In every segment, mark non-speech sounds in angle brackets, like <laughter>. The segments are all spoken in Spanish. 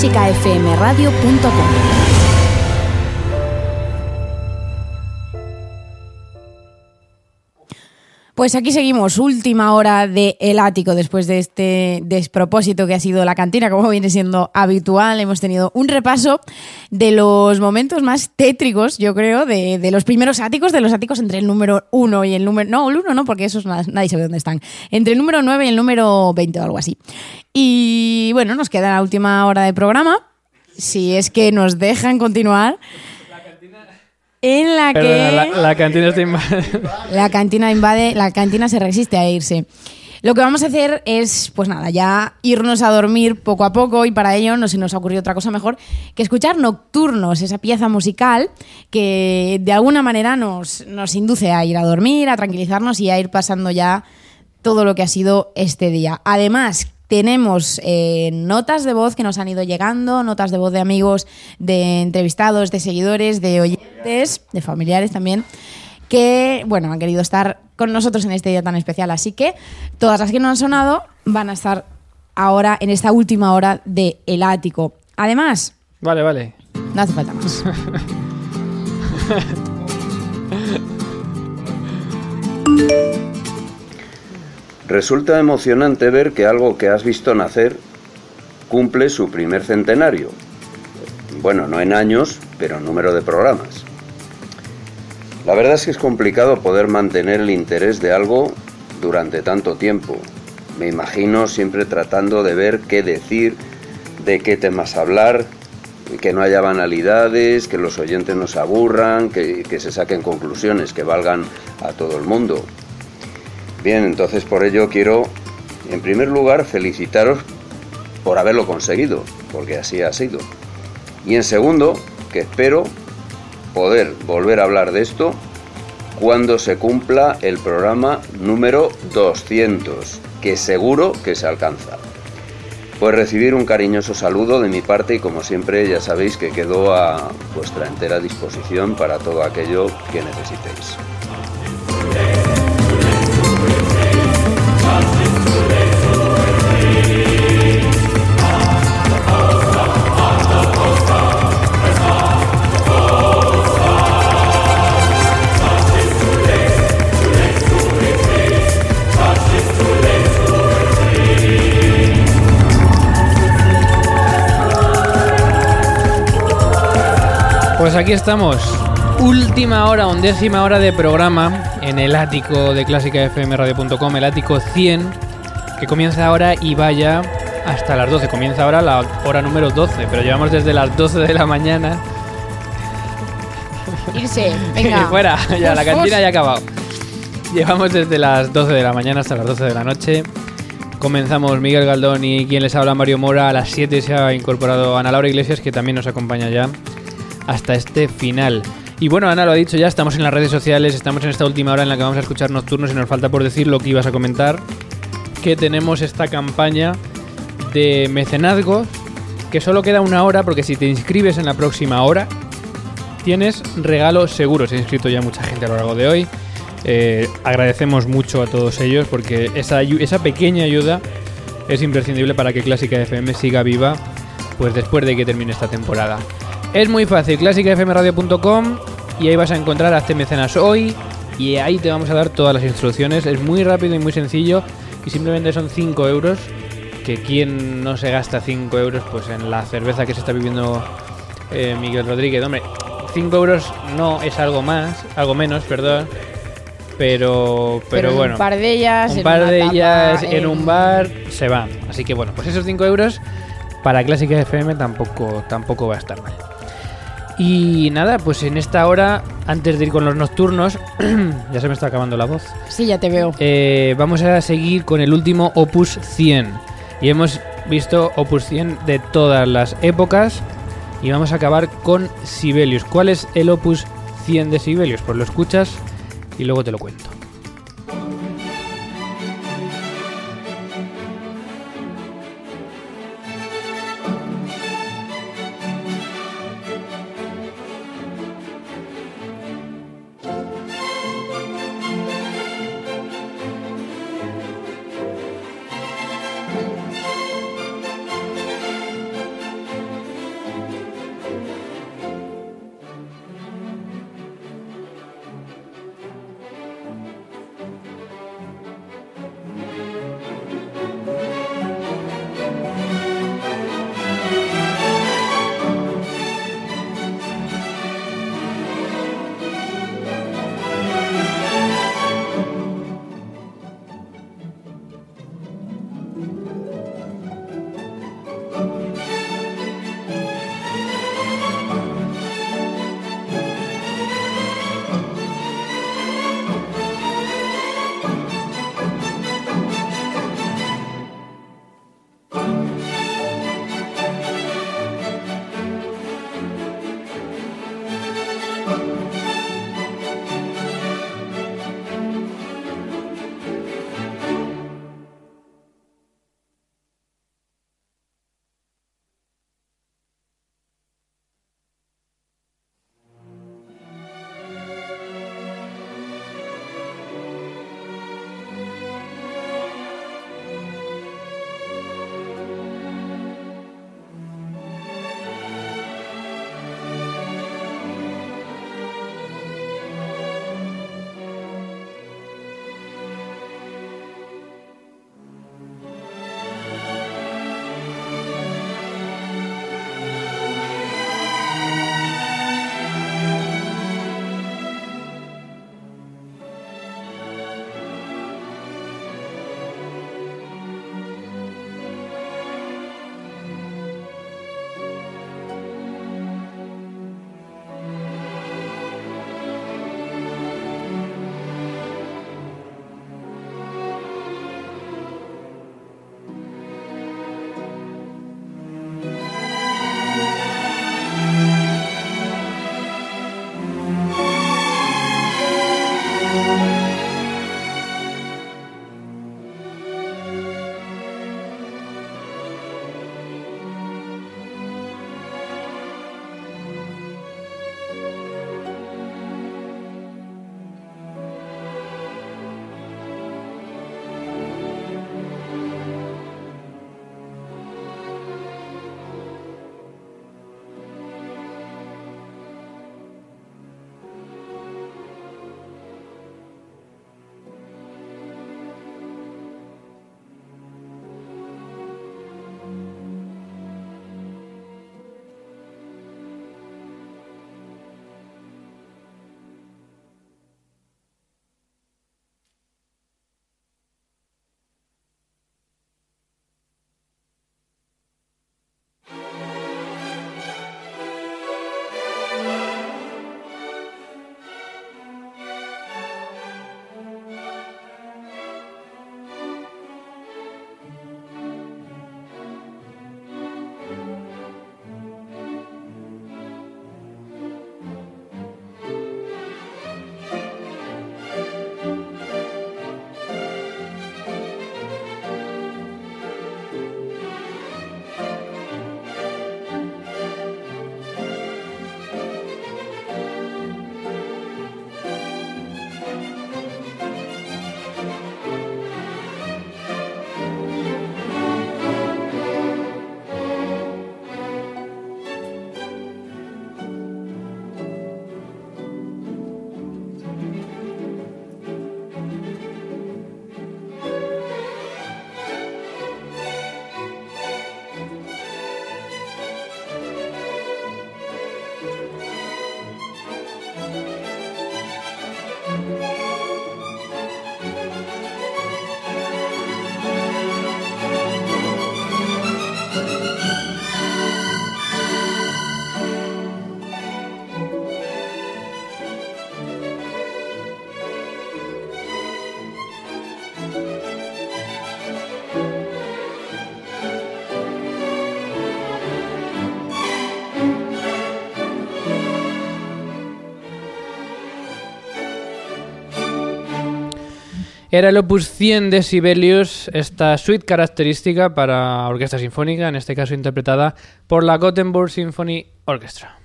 clásicafmradio.com. Pues aquí seguimos, última hora de El Ático, después de este despropósito que ha sido la cantina, como viene siendo habitual. Hemos tenido un repaso de los momentos más tétricos, yo creo, de, los primeros áticos, de los áticos entre el número 1 y el número... No, el 1 no, porque esos nadie sabe dónde están. Entre el número 9 y el número 20 o algo así. Y bueno, nos queda la última hora de programa. Si es que nos dejan continuar en la que la, cantina está invade. <laughs> La cantina invade, la cantina se resiste a irse. Lo que vamos a hacer es, pues nada, ya irnos a dormir poco a poco y para ello no se nos ha ocurrido otra cosa mejor que escuchar Nocturnos, esa pieza musical que de alguna manera nos, nos induce a ir a dormir, a tranquilizarnos y a ir pasando ya todo lo que ha sido este día. Además, tenemos eh, notas de voz que nos han ido llegando, notas de voz de amigos, de entrevistados, de seguidores, de oyentes, de familiares también, que, bueno, han querido estar con nosotros en este día tan especial. Así que todas las que no han sonado van a estar ahora en esta última hora de El Ático. Además... Vale, vale. No hace falta más. <laughs> Resulta emocionante ver que algo que has visto nacer cumple su primer centenario. Bueno, no en años, pero en número de programas. La verdad es que es complicado poder mantener el interés de algo durante tanto tiempo. Me imagino siempre tratando de ver qué decir, de qué temas hablar, que no haya banalidades, que los oyentes no se aburran, que, que se saquen conclusiones que valgan a todo el mundo. Bien, entonces por ello quiero, en primer lugar, felicitaros por haberlo conseguido, porque así ha sido. Y en segundo, que espero poder volver a hablar de esto cuando se cumpla el programa número 200, que seguro que se alcanza. Pues recibir un cariñoso saludo de mi parte y como siempre ya sabéis que quedo a vuestra entera disposición para todo aquello que necesitéis. Aquí estamos. Última hora, undécima hora de programa en el ático de clásicafmradio.com, el ático 100, que comienza ahora y vaya hasta las 12. Comienza ahora la hora número 12, pero llevamos desde las 12 de la mañana. Irse, venga. <laughs> fuera, ya la cantina ya ha acabado. Llevamos desde las 12 de la mañana hasta las 12 de la noche. Comenzamos Miguel Galdón y quien les habla Mario Mora. A las 7 se ha incorporado Ana Laura Iglesias, que también nos acompaña ya hasta este final. Y bueno, Ana lo ha dicho ya, estamos en las redes sociales, estamos en esta última hora en la que vamos a escuchar Nocturnos y nos falta por decir lo que ibas a comentar, que tenemos esta campaña de mecenazgos, que solo queda una hora porque si te inscribes en la próxima hora, tienes regalo seguro. Se ha inscrito ya mucha gente a lo largo de hoy. Eh, agradecemos mucho a todos ellos porque esa, esa pequeña ayuda es imprescindible para que Clásica FM siga viva pues después de que termine esta temporada. Es muy fácil, clásicafmradio.com y ahí vas a encontrar Hazte Mecenas hoy y ahí te vamos a dar todas las instrucciones. Es muy rápido y muy sencillo y simplemente son 5 euros. Que quien no se gasta 5 euros pues en la cerveza que se está viviendo eh, Miguel Rodríguez. Hombre, 5 euros no es algo más, algo menos, perdón. Pero, pero, bueno. Un par de ellas, un par de ellas en... un bar se van. Así que bueno, pues esos 5 euros para Clásica FM tampoco, tampoco va a estar mal. Y nada, pues en esta hora, antes de ir con los nocturnos, <clears throat> ya se me está acabando la voz. Sí, ya te veo. Eh, vamos a seguir con el último Opus 100. Y hemos visto Opus 100 de todas las épocas. Y vamos a acabar con Sibelius. ¿Cuál es el Opus 100 de Sibelius? Pues lo escuchas y luego te lo cuento. Era el opus 100 de Sibelius, esta suite característica para orquesta sinfónica, en este caso interpretada por la Gothenburg Symphony Orchestra.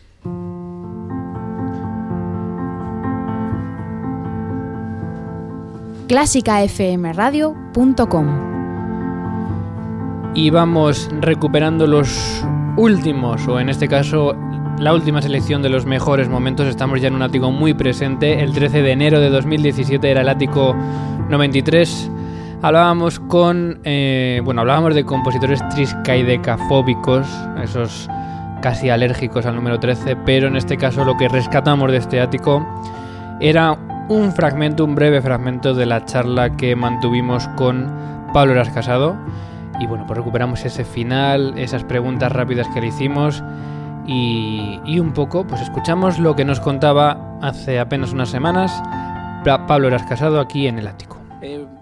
clásicafmradio.com Y vamos recuperando los últimos, o en este caso la última selección de los mejores momentos. Estamos ya en un ático muy presente. El 13 de enero de 2017 era el ático 93. Hablábamos con. eh, bueno, hablábamos de compositores triscaidecafóbicos, esos casi alérgicos al número 13, pero en este caso lo que rescatamos de este ático era un fragmento, un breve fragmento de la charla que mantuvimos con Pablo Eras Casado. Y bueno, pues recuperamos ese final, esas preguntas rápidas que le hicimos y, y un poco, pues escuchamos lo que nos contaba hace apenas unas semanas Pa- Pablo Eras Casado aquí en el ático.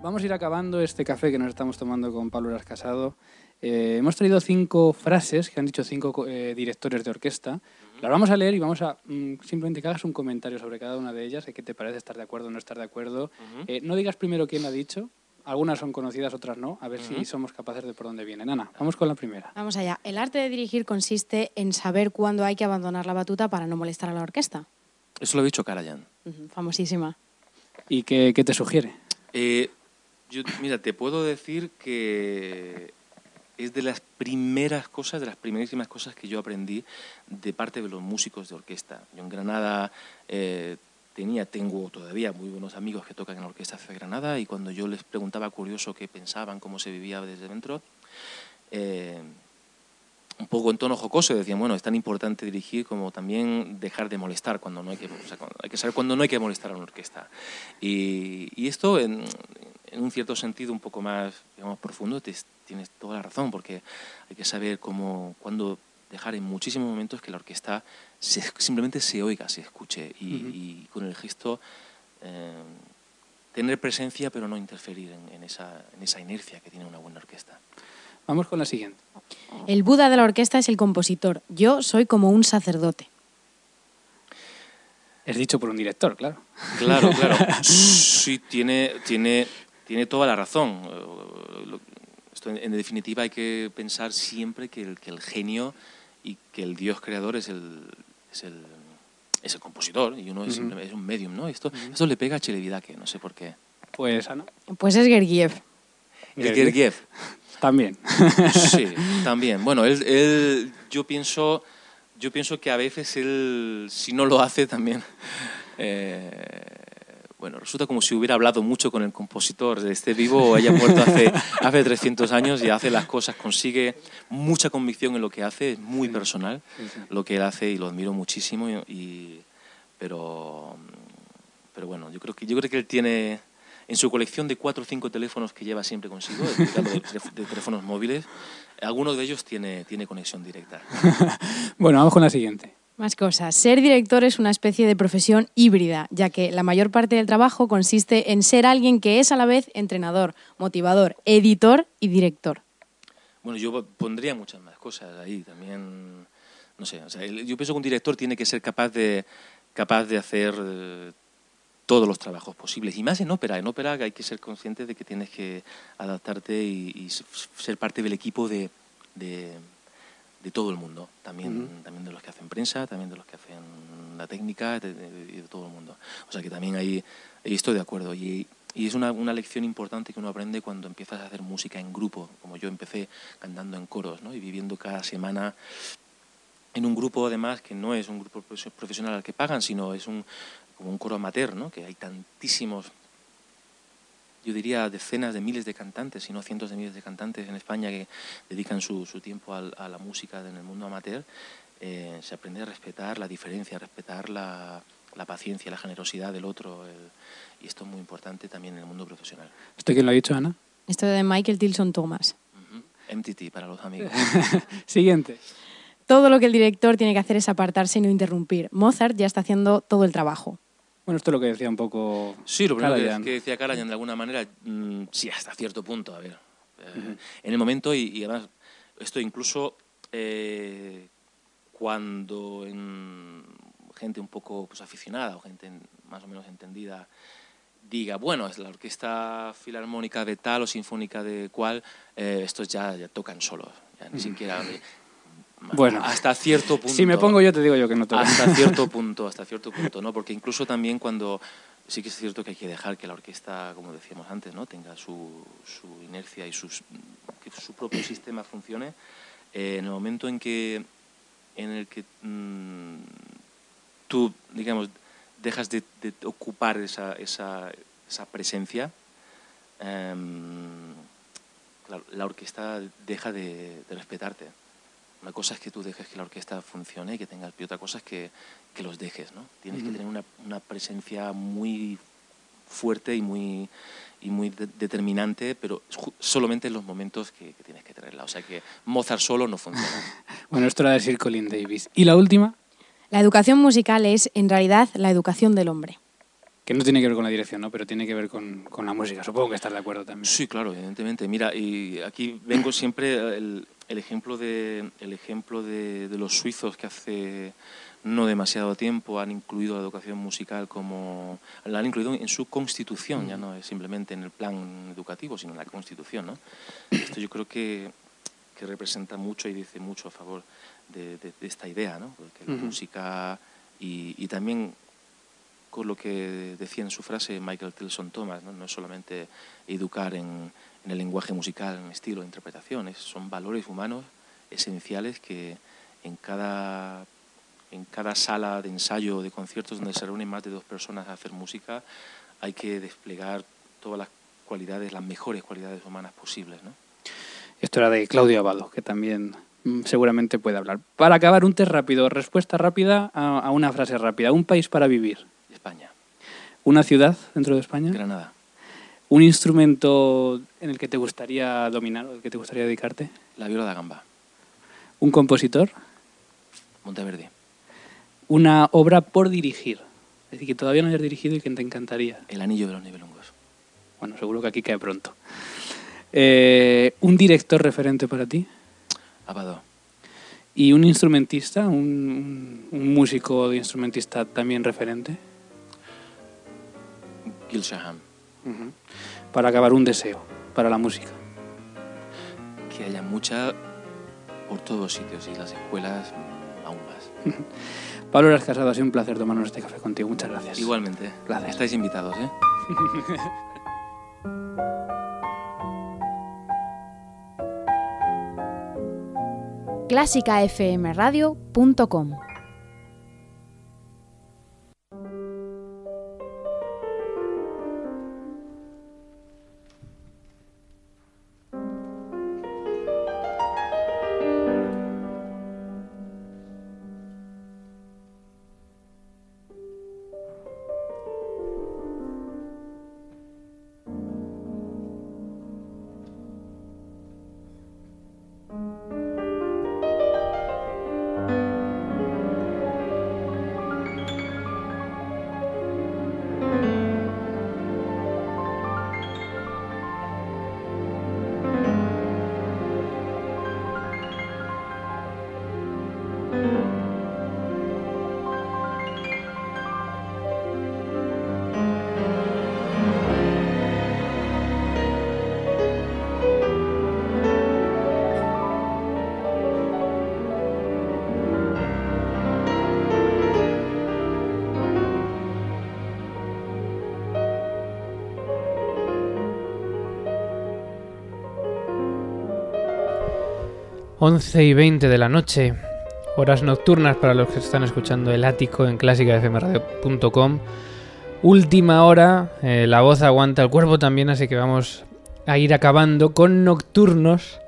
Vamos a ir acabando este café que nos estamos tomando con Pablo Eras Casado. Eh, hemos traído cinco frases que han dicho cinco co- eh, directores de orquesta. Las vamos a leer y vamos a mm, simplemente que hagas un comentario sobre cada una de ellas, de qué te parece estar de acuerdo o no estar de acuerdo. Eh, no digas primero quién ha dicho. Algunas son conocidas, otras no. A ver si somos capaces de por dónde vienen. Ana, vamos con la primera. Vamos allá. El arte de dirigir consiste en saber cuándo hay que abandonar la batuta para no molestar a la orquesta. Eso lo ha dicho Karajan. Ujú, Famosísima. ¿Y qué, qué te sugiere? Eh, yo, mira, te puedo decir que es de las primeras cosas, de las primerísimas cosas que yo aprendí de parte de los músicos de orquesta. Yo en Granada eh, tenía, tengo todavía muy buenos amigos que tocan en la Orquesta de Granada y cuando yo les preguntaba curioso qué pensaban, cómo se vivía desde dentro, eh, un poco en tono jocoso decían, bueno, es tan importante dirigir como también dejar de molestar cuando no hay que, o sea, cuando- hay que saber cuándo no hay que molestar a una orquesta. Y, y esto, en, en un cierto sentido un poco más digamos, profundo, te- tienes toda la razón, porque hay que saber cómo, cuándo dejar en muchísimos momentos que la orquesta se- simplemente se oiga, se escuche y, con el gesto eh, tener presencia pero no interferir en, en esa, en esa inercia que tiene una buena orquesta. Vamos con la siguiente. El Buda de la orquesta es el compositor. Yo soy como un sacerdote. Es dicho por un director, claro. Claro, claro. <laughs> Sí, tiene, tiene, tiene toda la razón. Esto, en, definitiva, hay que pensar siempre que el, que el genio y que el Dios creador es el, es el, es el compositor y uno es, Ujú. simplemente- es un medium, ¿no? Esto, esto le pega a Chelevidaque, no sé por qué. Pues Ana, Pues es Gergiev. El Gergiev. también. Sí, <laughs> también. Bueno, él, él- yo pienso, yo pienso que a veces él, si no lo hace, también, <laughs> eh, bueno, resulta como si hubiera hablado mucho con el compositor, esté vivo o haya muerto hace, <laughs> hace 300 años y hace las cosas, consigue mucha convicción en lo que hace, es muy personal lo que él hace y lo admiro muchísimo, y, y- pero, pero bueno, yo creo que yo creo que él tiene en su colección de cuatro o cinco teléfonos que lleva siempre consigo, de, de- de teléfonos móviles, alguno de ellos tiene, tiene conexión directa. <laughs> bueno, vamos con la siguiente. Más cosas. Ser director es una especie de profesión híbrida, ya que la mayor parte del trabajo consiste en ser alguien que es a la vez entrenador, motivador, editor y director. Bueno, yo pondría muchas más cosas ahí también. No sé, o sea, yo pienso que un director tiene que ser capaz de, capaz de hacer eh, todos los trabajos posibles. Y más en ópera. En ópera hay que ser consciente de que tienes que adaptarte y, y ser parte del equipo de, de todo el mundo. También, también de los que hacen prensa, también de los que hacen la técnica, de, de- de todo el mundo. O sea que también ahí, ahí estoy de acuerdo. Y, y es una, una lección importante que uno aprende cuando empiezas a hacer música en grupo, como yo empecé cantando en coros ¿no? y viviendo cada semana en un grupo además que no es un grupo profes- profesional al que pagan, sino es un, como un coro amateur, ¿no? que hay tantísimos, yo diría decenas de miles de cantantes, si no cientos de miles de cantantes en España que dedican su, su tiempo al- a, la música en el mundo amateur, eh, se aprende a respetar la diferencia, a respetar la, la paciencia, la generosidad del otro, el- y esto es muy importante también en el mundo profesional. ¿Esto quién lo ha dicho, Ana? Esto de Michael Tilson Thomas. Ujú. MTT para los amigos. <laughs> Siguiente. Todo lo que el director tiene que hacer es apartarse y no interrumpir. Mozart ya está haciendo todo el trabajo. Bueno, esto es lo que decía un poco. Sí, lo primero que, Karajan. que decía Karajan de alguna manera, mm, sí, hasta cierto punto, a ver. eh, En el momento, y, y además, esto incluso eh, cuando en gente un poco pues, aficionada o gente en- más o menos entendida diga, bueno, es la orquesta filarmónica de tal o sinfónica de cual, eh, estos ya, ya tocan solos, ya ni siquiera... Bueno. hasta cierto punto. Si me pongo yo, te digo yo que no toca. Hasta cierto <laughs> punto, hasta cierto punto, ¿no? Porque incluso también cuando sí que es cierto que hay que dejar que la orquesta, como decíamos antes, ¿no? Tenga su, su inercia y sus, que su propio sistema funcione. eh, en el momento en que en el que mm, tú, digamos, dejas de, de ocupar esa, esa, esa presencia, em, la orquesta deja de, de respetarte. Una cosa es que tú dejes que la orquesta funcione y que tengas, y otra cosa es que, que los dejes, ¿no? Tienes que tener una, una presencia muy fuerte y muy, y muy de- determinante, pero solamente en los momentos que, que tienes que tenerla. O sea que Mozart solo no funciona. <laughs> Bueno, esto era decir Colin Davis. Y la última, La educación musical es, en realidad, la educación del hombre. que no tiene que ver con la dirección, ¿no? pero tiene que ver con, con la música. Supongo que estás de acuerdo también. Sí, claro, evidentemente. Mira, y aquí vengo siempre el, el ejemplo de el ejemplo de, de los suizos que hace no demasiado tiempo han incluido la educación musical como la han incluido en su constitución, ya no es simplemente en el plan educativo, sino en la constitución, ¿no? Esto yo creo que, que representa mucho y dice mucho a favor de, de- de esta idea, ¿no? Porque la música y, y también con lo que decía en su frase Michael Tilson Thomas, ¿no? no es solamente educar en, en el lenguaje musical, en estilo, en interpretaciones, son valores humanos esenciales que en cada, en cada sala de ensayo o de conciertos donde se reúnen más de dos personas a hacer música, hay que desplegar todas las cualidades, las mejores cualidades humanas posibles. ¿no? Esto era de Claudio Abado, que también mm, seguramente puede hablar. Para acabar, un test rápido, respuesta rápida a, a una frase rápida. Un país para vivir. España, Una ciudad dentro de España. Granada, Un instrumento en el que te gustaría dominar o al que te gustaría dedicarte. la viola da gamba, Un compositor. Monteverde, Una obra por dirigir. Es decir, que todavía no hayas dirigido y que te encantaría. el anillo de los nivelungos, Bueno, seguro que aquí cae pronto. Eh, un director referente para ti. Abado, Y un instrumentista, un, un- un músico de instrumentista también referente. Gil Shaham, Para acabar, un deseo para la música. que haya mucha por todos sitios y las escuelas aún más. <laughs> Pablo Eras Casado, ha sido un placer tomarnos este café contigo. Muchas gracias. Igualmente, Gracias. estáis invitados, ¿eh? <laughs> clásicafmradio.com Once y 20 de la noche, horas nocturnas para los que están escuchando el ático en clásicafmradio.com. Última hora, eh, la voz aguanta el cuerpo también, así que vamos a ir acabando con nocturnos.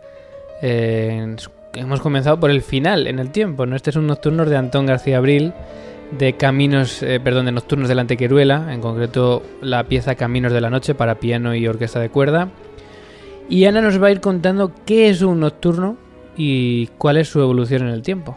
Eh, hemos comenzado por el final en el tiempo, ¿no? Este es un nocturno de Antón García Abril, de Caminos, eh, perdón, de Nocturnos de la Antequeruela, en concreto la pieza Caminos de la Noche para piano y orquesta de cuerda. Y Ana nos va a ir contando qué es un nocturno y cuál es su evolución en el tiempo.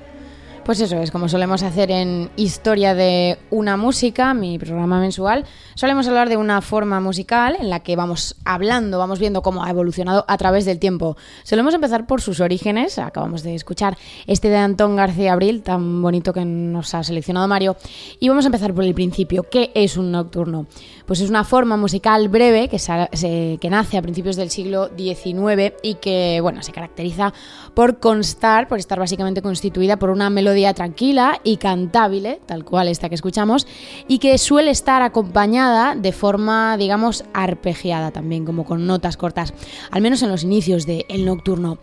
Pues eso es, como solemos hacer en Historia de una música, mi programa mensual, solemos hablar de una forma musical en la que vamos hablando, vamos viendo cómo ha evolucionado a través del tiempo. Solemos empezar por sus orígenes, acabamos de escuchar este de Antón García Abril, tan bonito que nos ha seleccionado Mario, y vamos a empezar por el principio. ¿Qué es un nocturno? Pues es una forma musical breve que, que nace a principios del siglo XIX y que, bueno, se caracteriza por constar, por estar básicamente constituida por una melodía tranquila y cantable, tal cual esta que escuchamos, y que suele estar acompañada de forma, digamos, arpegiada también, como con notas cortas, al menos en los inicios del el nocturno.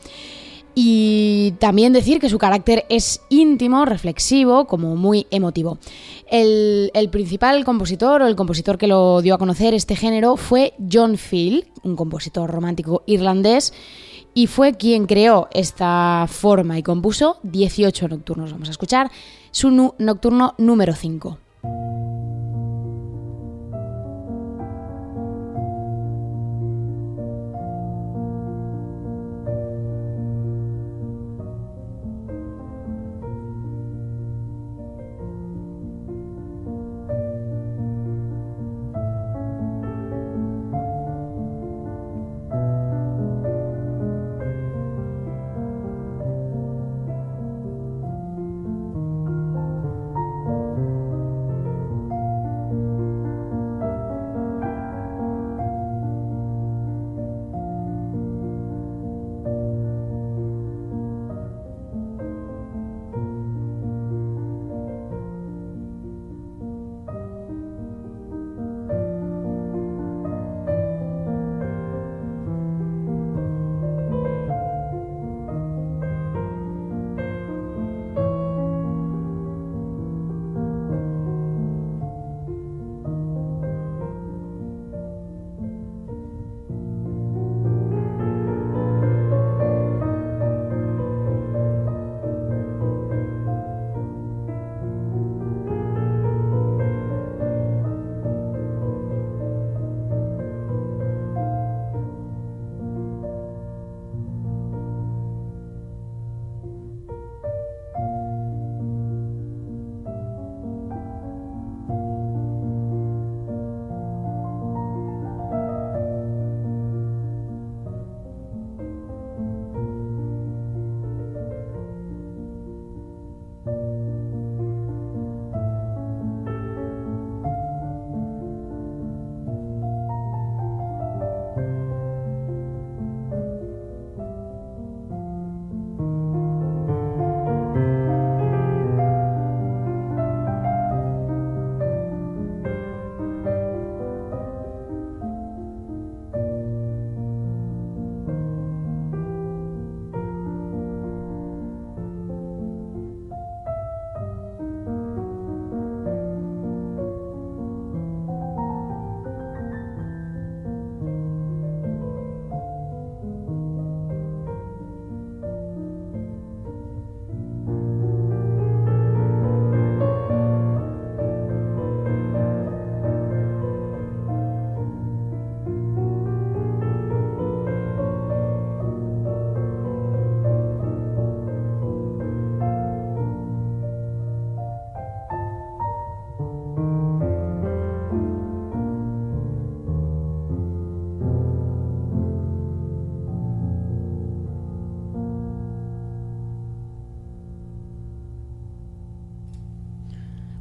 Y también decir que su carácter es íntimo, reflexivo, como muy emotivo. El, principal compositor o el compositor que lo dio a conocer este género fue John Field, un compositor romántico irlandés y fue quien creó esta forma y compuso 18 nocturnos. Vamos a escuchar su nocturno número 5.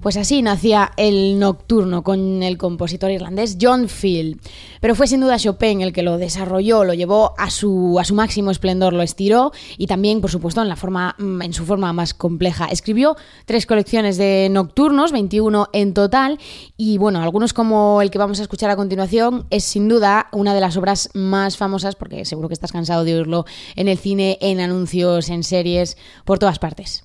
Pues así nacía el nocturno con el compositor irlandés John Field. Pero fue sin duda Chopin el que lo desarrolló, lo llevó a su, máximo esplendor, lo estiró y también, por supuesto, en, mm, en su forma más compleja. Escribió tres colecciones de nocturnos, 21 en total, y bueno, algunos como el que vamos a escuchar a continuación es sin duda una de las obras más famosas, porque seguro que estás cansado de oírlo en el cine, en anuncios, en series, por todas partes.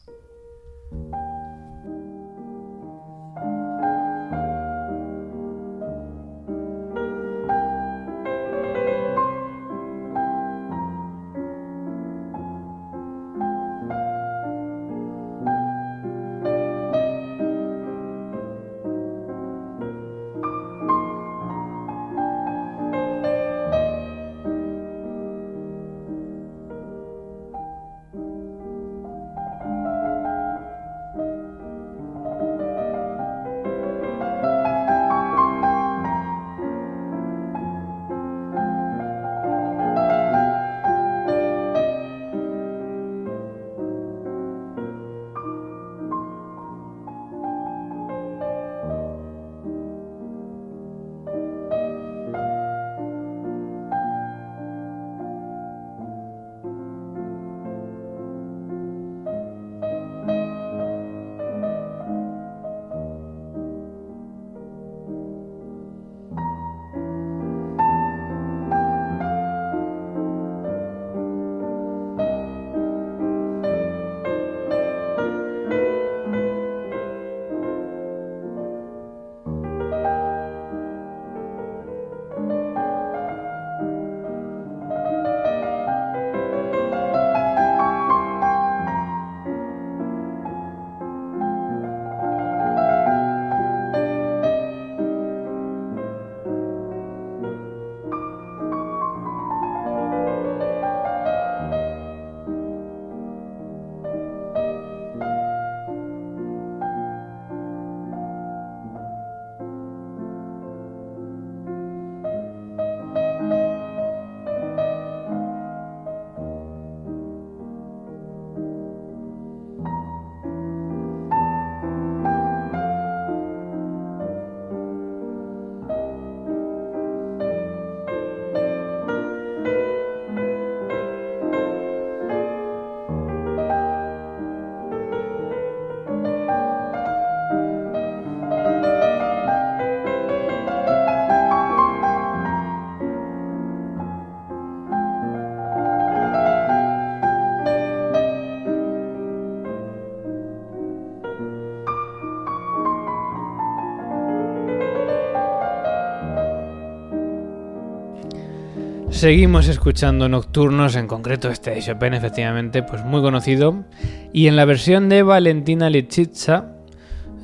Seguimos escuchando Nocturnos, en concreto este de Chopin, efectivamente, pues muy conocido. Y en la versión de Valentina Lichitsa,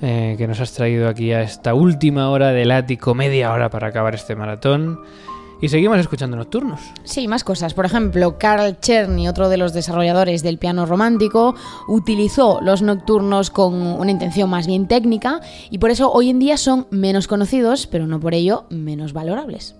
eh, que nos has traído aquí a esta última hora del ático, media hora para acabar este maratón. Y seguimos escuchando Nocturnos. Sí, más cosas. Por ejemplo, Carl Czerny, otro de los desarrolladores del piano romántico, utilizó los nocturnos con una intención más bien técnica y por eso hoy en día son menos conocidos, pero no por ello menos valorables.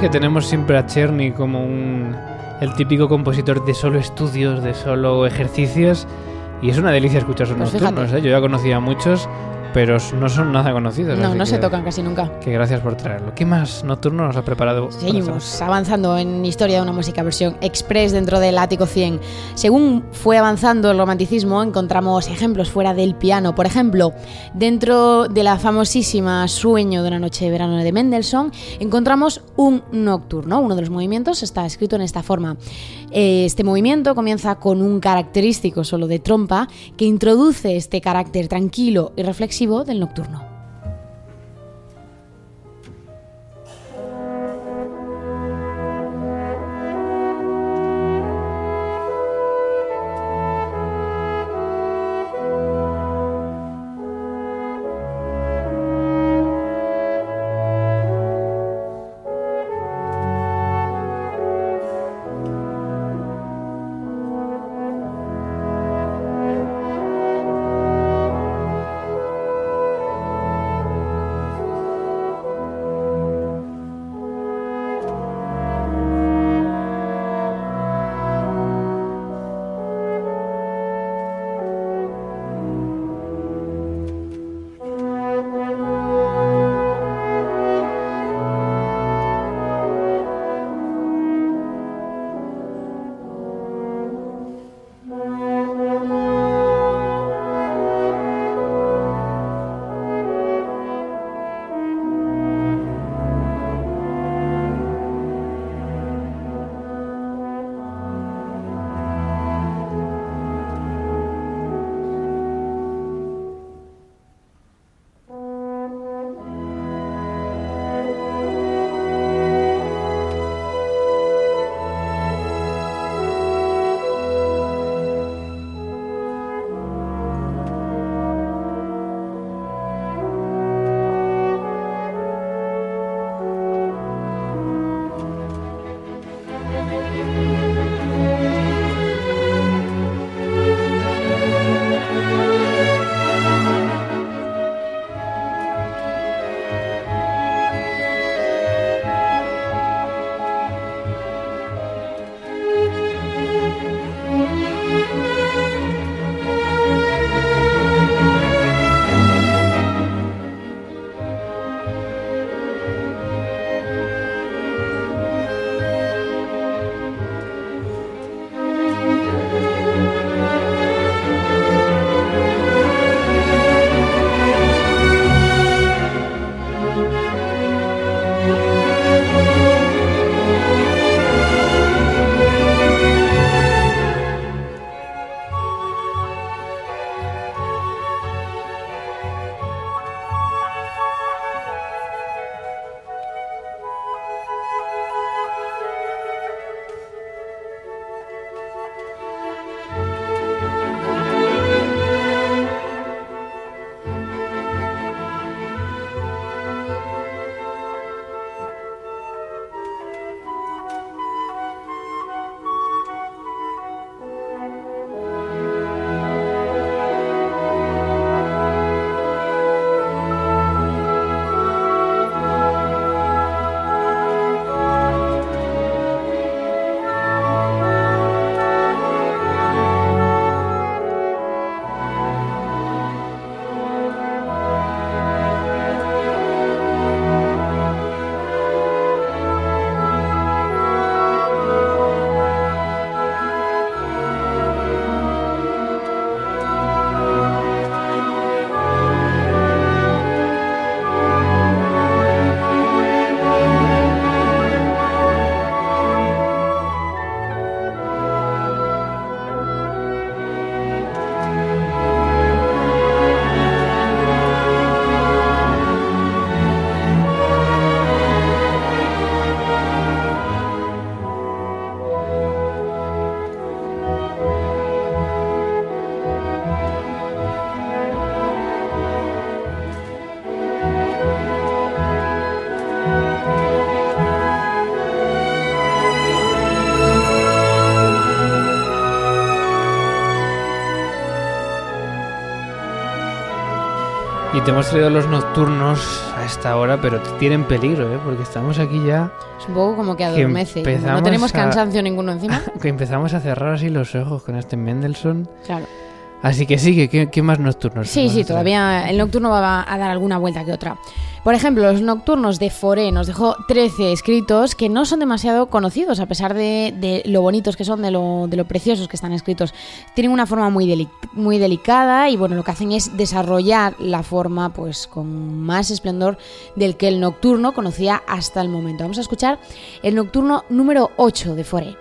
Que tenemos siempre a Cherny como un, el típico compositor de solo estudios, de solo ejercicios, y es una delicia escuchar sus Pues nocturnos. ¿eh? Yo ya conocía a muchos, pero no son nada conocidos. No, no se que- tocan casi nunca. Que gracias por traerlo. ¿Qué más nocturno nos ha preparado? Seguimos avanzando en historia de una música versión express dentro del ático 100. Según fue avanzando el romanticismo, encontramos ejemplos fuera del piano. Por ejemplo, dentro de la famosísima Sueño de una noche de verano de Mendelssohn, encontramos un nocturno. Uno de los movimientos está escrito en esta forma. Eh, Este movimiento comienza con un característico solo de trompa que introduce este carácter tranquilo y reflexivo del nocturno. Te hemos traído los nocturnos a esta hora, pero tienen peligro, ¿eh? Porque estamos aquí ya Es un poco como que Que adormece. como no tenemos a- cansancio ninguno encima. <laughs> que empezamos a cerrar así los ojos con este Mendelssohn. Claro. Así que sigue, ¿qué, qué más nocturnos? Sí, sí, todavía el nocturno va a dar alguna vuelta que otra. Por ejemplo, los nocturnos de Foré nos dejó 13 escritos que no son demasiado conocidos, a pesar de, lo bonitos que son, de lo, preciosos que están escritos. Tienen una forma muy delicada y bueno, lo que hacen es desarrollar la forma pues con más esplendor del que el nocturno conocía hasta el momento. Vamos a escuchar el nocturno número 8 de Foré.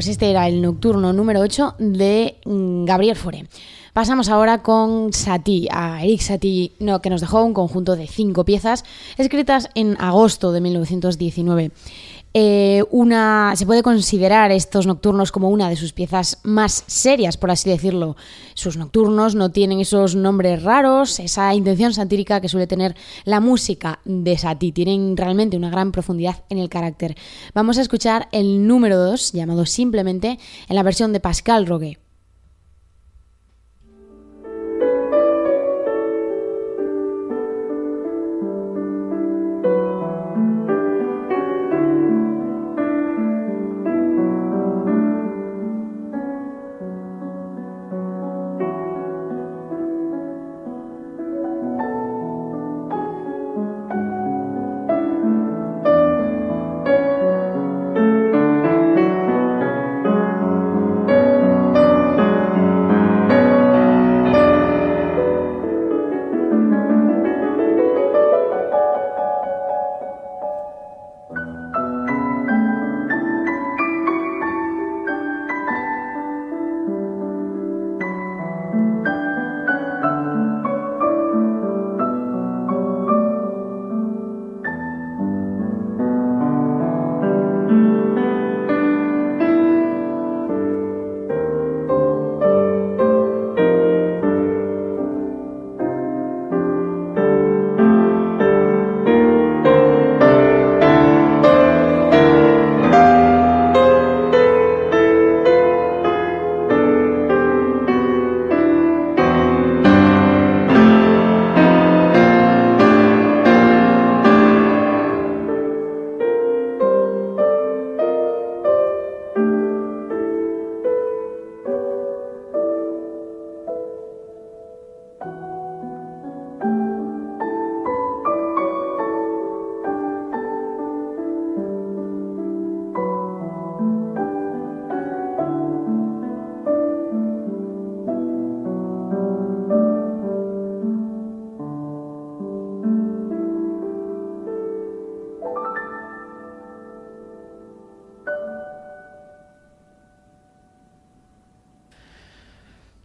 Pues este era el nocturno número 8 de mm, Gabriel Fauré. Pasamos ahora con Satie, a Eric Satie, que nos dejó un conjunto de cinco piezas escritas en agosto de 1919. Eh, una, se puede considerar estos nocturnos como una de sus piezas más serias, por así decirlo. Sus nocturnos no tienen esos nombres raros, esa intención satírica que suele tener la música de Satie. Tienen realmente una gran profundidad en el carácter. Vamos a escuchar el número 2, llamado simplemente, en la versión de Pascal Roguet.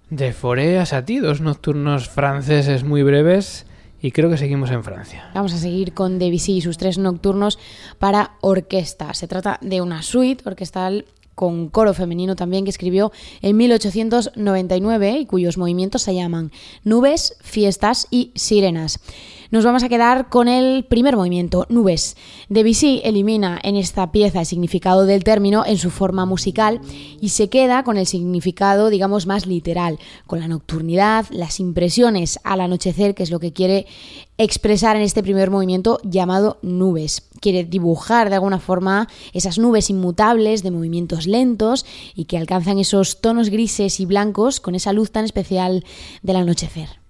De Forêt a Satie, dos nocturnos franceses muy breves y creo que seguimos en Francia. Vamos a seguir con Debussy y sus tres nocturnos para orquesta. Se trata de una suite orquestal con coro femenino también que escribió en 1899 y cuyos movimientos se llaman Nubes, Fiestas y Sirenas. Nos vamos a quedar con el primer movimiento, Nubes. Debussy elimina en esta pieza el significado del término en su forma musical y se queda con el significado, digamos, más literal, con la nocturnidad, las impresiones al anochecer, que es lo que quiere expresar en este primer movimiento llamado nubes. Quiere dibujar de alguna forma esas nubes inmutables de movimientos lentos y que alcanzan esos tonos grises y blancos con esa luz tan especial del anochecer.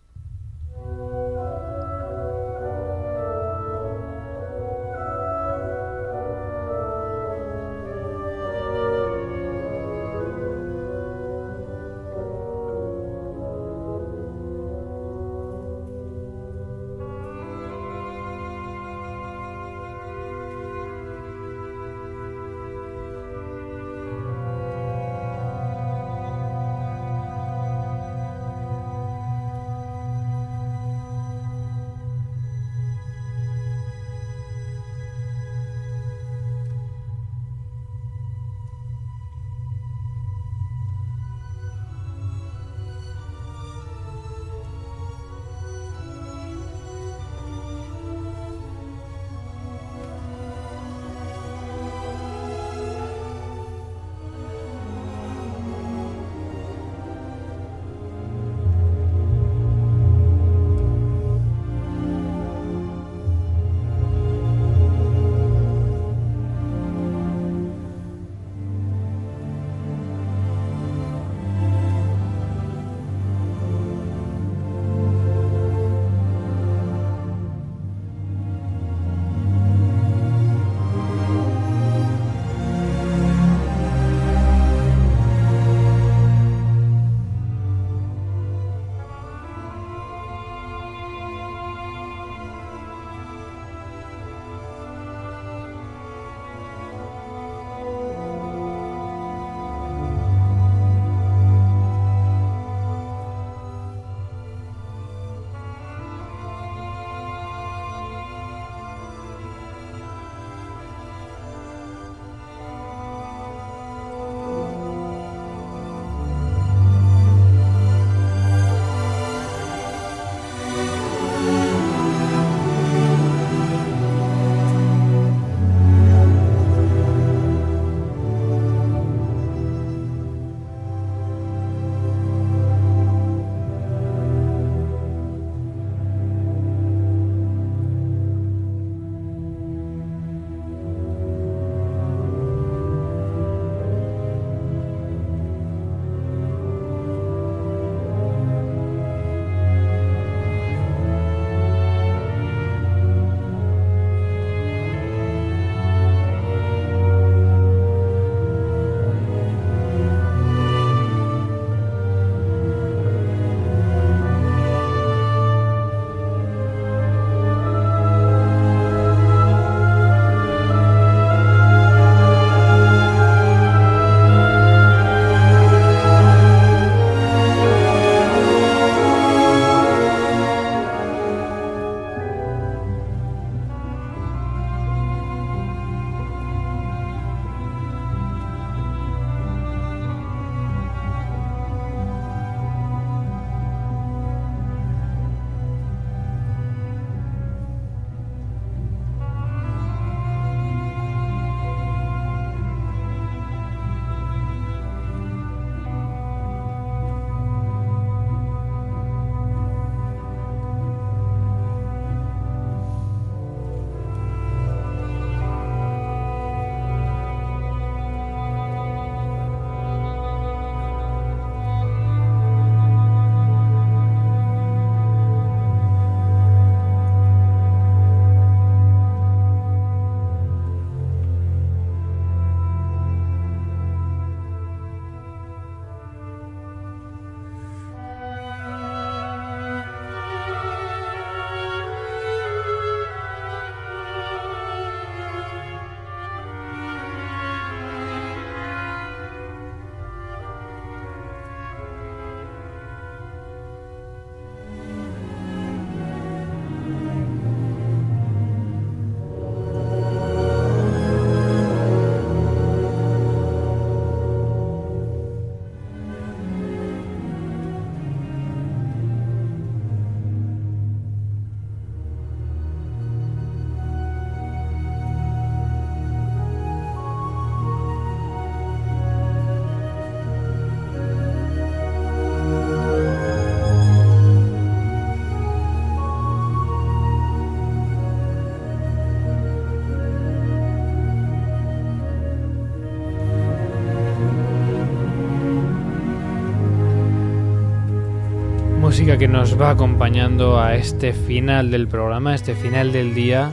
Música que nos va acompañando a este final del programa, a este final del día,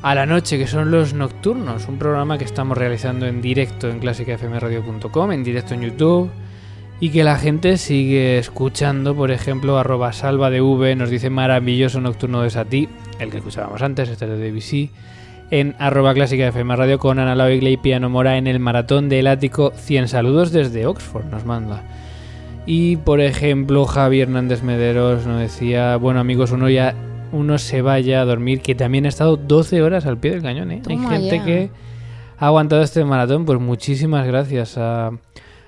a la noche, que son los nocturnos, un programa que estamos realizando en directo en clásicafmradio.com, en directo en YouTube, y que la gente sigue escuchando, por ejemplo, arroba salva de V nos dice maravilloso nocturno de Sati, el que escuchábamos antes, este de DBC, en arroba clásica FM Radio con Ana Lau y Piano Mora en el maratón del ático 100 saludos desde Oxford, nos manda. Y por ejemplo, Javi Hernández Mederos nos decía, bueno amigos, uno ya uno se vaya a dormir, que también ha estado 12 horas al pie del cañón, ¿eh? Hay gente ya. que ha aguantado este maratón, pues muchísimas gracias a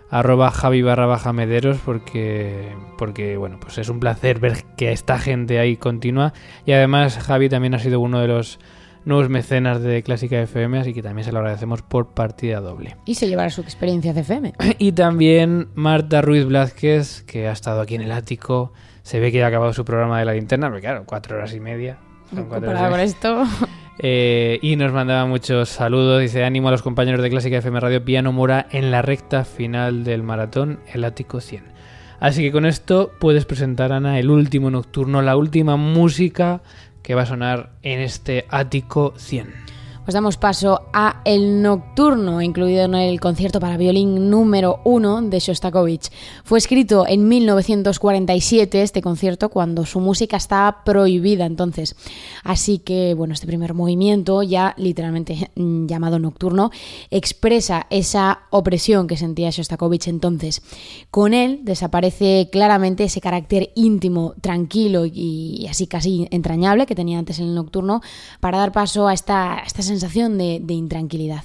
arroba Javi barra baja Mederos porque, porque bueno, pues es un placer ver que esta gente ahí continua y además Javi también ha sido uno de los nuevos mecenas de Clásica FM, así que también se lo agradecemos por partida doble. Y se llevará su experiencia CFM. <clears throat> Y también Marta Ruiz Blázquez, que ha estado aquí en el ático. Se ve que ha acabado su programa de la linterna, porque claro, cuatro horas y media. Son cuatro horas con esto. <laughs> Eh, y nos mandaba muchos saludos. Dice ánimo a los compañeros de Clásica FM Radio Piano Mora en la recta final del maratón, el ático 100. Así que con esto puedes presentar, Ana, el último nocturno, la última música que va a sonar en este ático 100. Pues damos paso a El Nocturno, incluido en el concierto para violín número 1 de Shostakovich. Fue escrito en 1947 este concierto cuando su música estaba prohibida entonces. Así que, bueno, este primer movimiento, ya literalmente <laughs> llamado Nocturno, expresa esa opresión que sentía Shostakovich entonces. Con él desaparece claramente ese carácter íntimo, tranquilo y así casi entrañable que tenía antes en el Nocturno para dar paso a esta, a esta sensación de, de intranquilidad.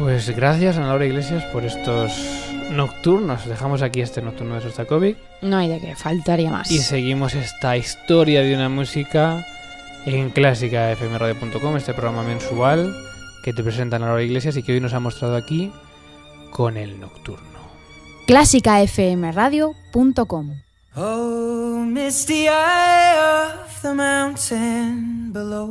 Pues gracias a Laura Iglesias por estos nocturnos. Dejamos aquí este nocturno de Sostakovic No hay de qué, faltaría más. y seguimos esta historia de una música en clásicafmradio.com, este programa mensual que te presentan Laura Iglesias y que hoy nos ha mostrado aquí con el nocturno. clásicafmradio.com Oh, misty eye of the mountain below.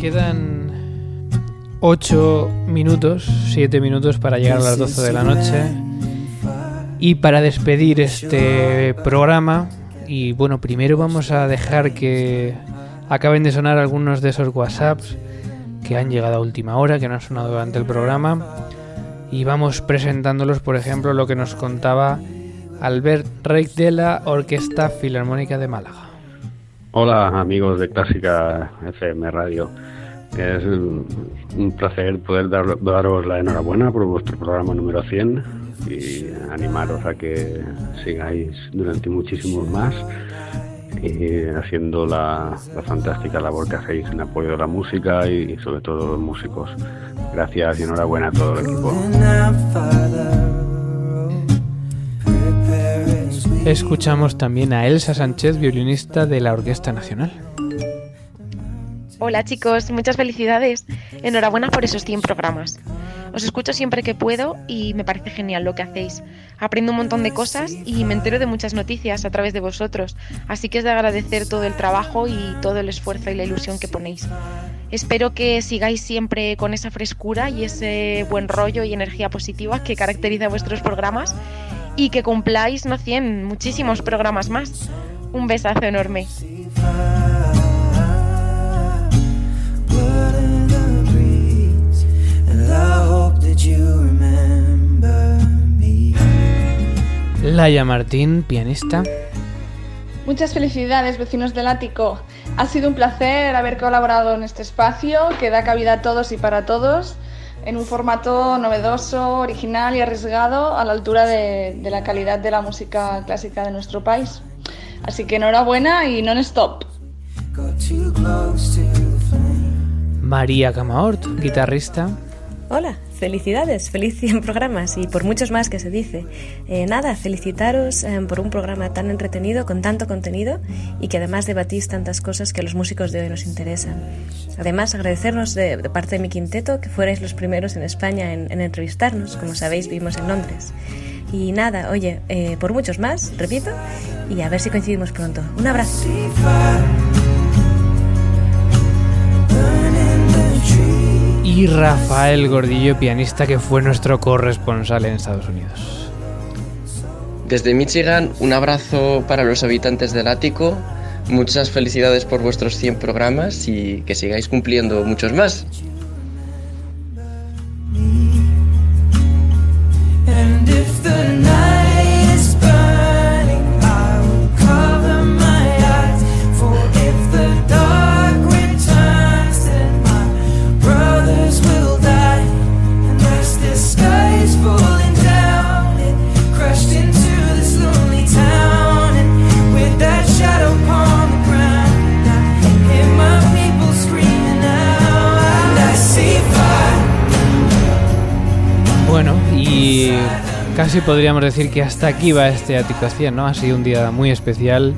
Quedan 8 minutos, 7 minutos para llegar a las 12 de la noche. Y para despedir este programa, y bueno, primero vamos a dejar que acaben de sonar algunos de esos WhatsApps que han llegado a última hora, que no han sonado durante el programa. Y vamos presentándolos, por ejemplo, lo que nos contaba Albert Reich de la Orquesta Filarmónica de Málaga. Hola amigos de Clásica FM Radio. Es un placer poder dar- daros la enhorabuena por vuestro programa número 100 y animaros a que sigáis durante muchísimos más y haciendo la, fantástica labor que hacéis en apoyo de la música y sobre todo los músicos. Gracias y enhorabuena a todo el equipo. Escuchamos también a Elsa Sánchez, violinista de la Orquesta Nacional. Hola chicos, muchas felicidades. Enhorabuena por esos 100 programas. Os escucho siempre que puedo y me parece genial lo que hacéis. Aprendo un montón de cosas y me entero de muchas noticias a través de vosotros, así que es de agradecer todo el trabajo y todo el esfuerzo y la ilusión que ponéis. Espero que sigáis siempre con esa frescura y ese buen rollo y energía positiva que caracteriza vuestros programas y que cumpláis, no 100, muchísimos programas más. Un besazo enorme. Laia Martín, pianista. Muchas felicidades, vecinos del ático. Ha sido un placer haber colaborado en este espacio que da cabida a todos y para todos en un formato novedoso, original y arriesgado a la altura de, de la calidad de la música clásica de nuestro país. Así que enhorabuena y non-stop. María Camahort, guitarrista. Hola, felicidades, feliz 100 programas y por muchos más que se dice. Eh, nada, felicitaros eh, por un programa tan entretenido, con tanto contenido y que además debatís tantas cosas que a los músicos de hoy nos interesan. Además, agradecernos de, parte de mi quinteto que fuerais los primeros en España en, en entrevistarnos, como sabéis, vivimos en Londres. Y nada, oye, eh, por muchos más, repito, y a ver si coincidimos pronto. Un abrazo. Y Rafael Gordillo, pianista que fue nuestro corresponsal en Estados Unidos. Desde Michigan, un abrazo para los habitantes del ático. Muchas felicidades por vuestros 100 programas y que sigáis cumpliendo muchos más. And if casi podríamos decir que hasta aquí va este Ático 100, ¿no? Ha sido un día muy especial.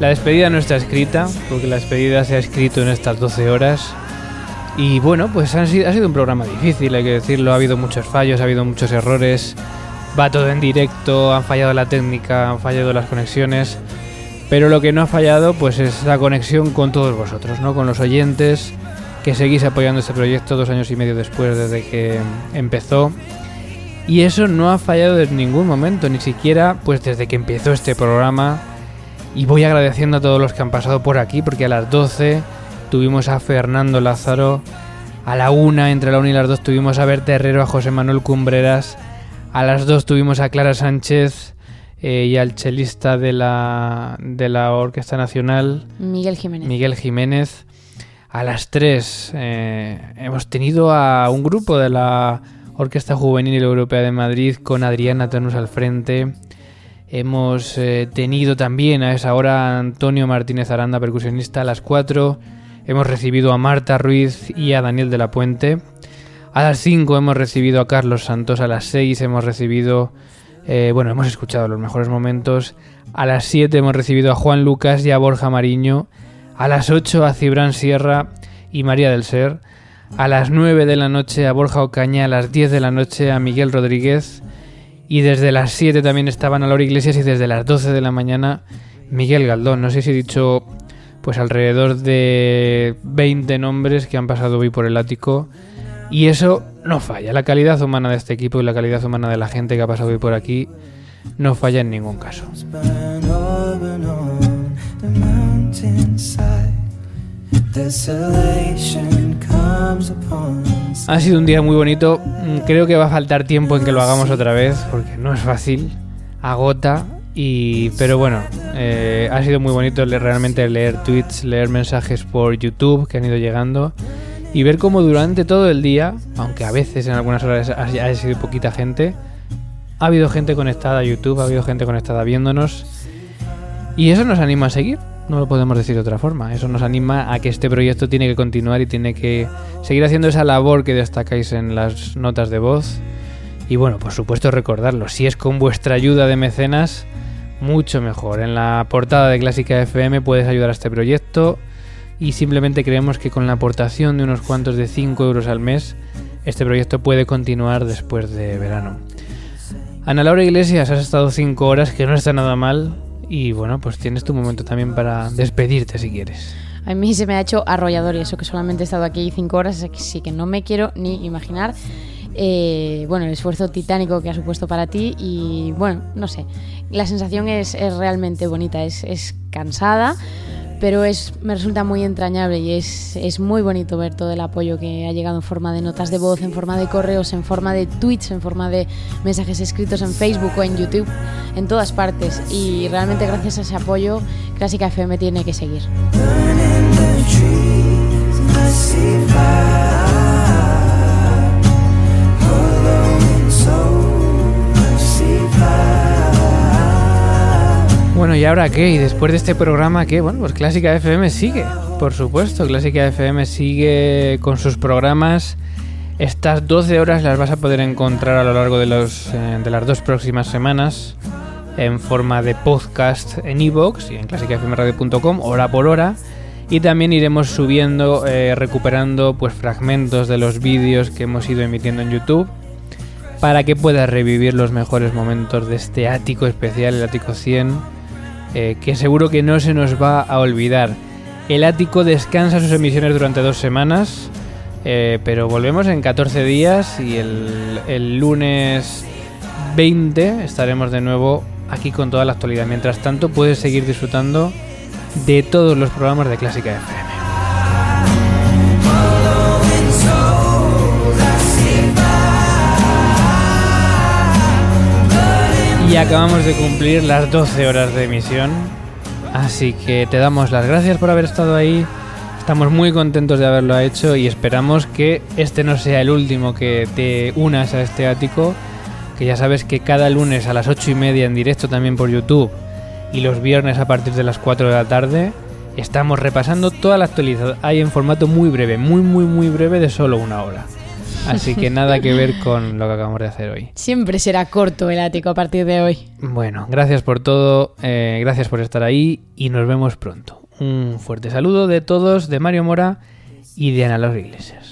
La despedida no está escrita, porque la despedida se ha escrito en estas 12 horas. Y bueno, pues han sido- ha sido un programa difícil, hay que decirlo. Ha habido muchos fallos, ha habido muchos errores. Va todo en directo, han fallado la técnica, han fallado las conexiones. Pero lo que no ha fallado, pues es la conexión con todos vosotros, ¿no? Con los oyentes que seguís apoyando este proyecto dos años y medio después desde que empezó. Y eso no ha fallado en ningún momento, ni siquiera pues desde que empezó este programa. Y voy agradeciendo a todos los que han pasado por aquí, porque a las 12 tuvimos a Fernando Lázaro. A la una, entre la una y las dos, tuvimos a Berta Herrero, a José Manuel Cumbreras. A las dos tuvimos a Clara Sánchez eh, y al chelista de la, de la Orquesta Nacional, Miguel Jiménez. Miguel Jiménez. A las 3 hemos tenido a un grupo de la Orquesta Juvenil Europea de Madrid con Adriana Tanus al frente. Hemos eh, tenido también a esa hora a Antonio Martínez Aranda, percusionista, a las 4. Hemos recibido a Marta Ruiz y a Daniel de la Puente. A las 5 hemos recibido a Carlos Santos. A las 6 hemos recibido... eh, bueno, hemos escuchado los mejores momentos. A las 7 hemos recibido a Juan Lucas y a Borja Mariño. A las 8 a Cibran Sierra y María del Ser. A las 9 de la noche a Borja Ocaña. A las 10 de la noche a Miguel Rodríguez. Y desde las 7 también estaban a Laura Iglesias y desde las 12 de la mañana Miguel Galdón. No sé si he dicho pues alrededor de 20 nombres que han pasado hoy por el ático. Y eso no falla. La calidad humana de este equipo y la calidad humana de la gente que ha pasado hoy por aquí no falla en ningún caso. Ha sido un día muy bonito. Mm, Creo que va a faltar tiempo en que lo hagamos otra vez porque no es fácil. Agota. Y, pero bueno, eh, ha sido muy bonito realmente leer tweets, leer mensajes por YouTube que han ido llegando y ver cómo durante todo el día, aunque a veces en algunas horas ha, ha sido poquita gente, ha habido gente conectada a YouTube, ha habido gente conectada viéndonos y eso nos anima a seguir. No lo podemos decir de otra forma. Eso nos anima a que este proyecto tiene que continuar y tiene que seguir haciendo esa labor que destacáis en las notas de voz. Y bueno, por supuesto recordarlo. Si es con vuestra ayuda de mecenas, mucho mejor. En la portada de Clásica FM puedes ayudar a este proyecto. Y simplemente creemos que con la aportación de unos cuantos de 5 euros al mes, este proyecto puede continuar después de verano. Ana Laura Iglesias, has estado 5 horas, que no está nada mal. Y bueno, pues tienes tu momento también para despedirte si quieres. A mí se me ha hecho arrollador y eso que solamente he estado aquí cinco horas, así que no me quiero ni imaginar. eh, bueno, el esfuerzo titánico que ha supuesto para ti y bueno, no sé, la sensación es, es realmente bonita, es, es cansada, pero es, me resulta muy entrañable y es, es muy bonito ver todo el apoyo que ha llegado en forma de notas de voz, en forma de correos, en forma de tweets, en forma de mensajes escritos en Facebook o en YouTube, en todas partes. Y realmente gracias a ese apoyo, Clásica FM tiene que seguir. Bueno, ¿y ahora qué? ¿Y después de este programa qué? Bueno, pues Clásica FM sigue, por supuesto. Clásica FM sigue con sus programas. Estas 12 horas las vas a poder encontrar a lo largo de, los, eh, de las dos próximas semanas en forma de podcast en iVoox y en clásicafmradio.com hora por hora. Y también iremos subiendo, eh, recuperando pues fragmentos de los vídeos que hemos ido emitiendo en YouTube para que puedas revivir los mejores momentos de este ático especial, el ático 100, eh, que seguro que no se nos va a olvidar. El ático descansa sus emisiones durante dos semanas, eh, pero volvemos en 14 días y el, el lunes 20 estaremos de nuevo aquí con toda la actualidad. Mientras tanto, puedes seguir disfrutando de todos los programas de Clásica FM. Y acabamos de cumplir las 12 horas de emisión. Así que te damos las gracias por haber estado ahí. Estamos muy contentos de haberlo hecho y esperamos que este no sea el último que te unas a este ático. Que ya sabes que cada lunes a las 8 y media en directo también por YouTube y los viernes a partir de las 4 de la tarde estamos repasando toda la actualidad. Hay en formato muy breve, muy, muy, muy breve de solo una hora. Así que nada que ver con lo que acabamos de hacer hoy. Siempre será corto el ático a partir de hoy. Bueno, gracias por todo, eh, gracias por estar ahí y nos vemos pronto. Un fuerte saludo de todos, de Mario Mora y de Ana Laura Iglesias.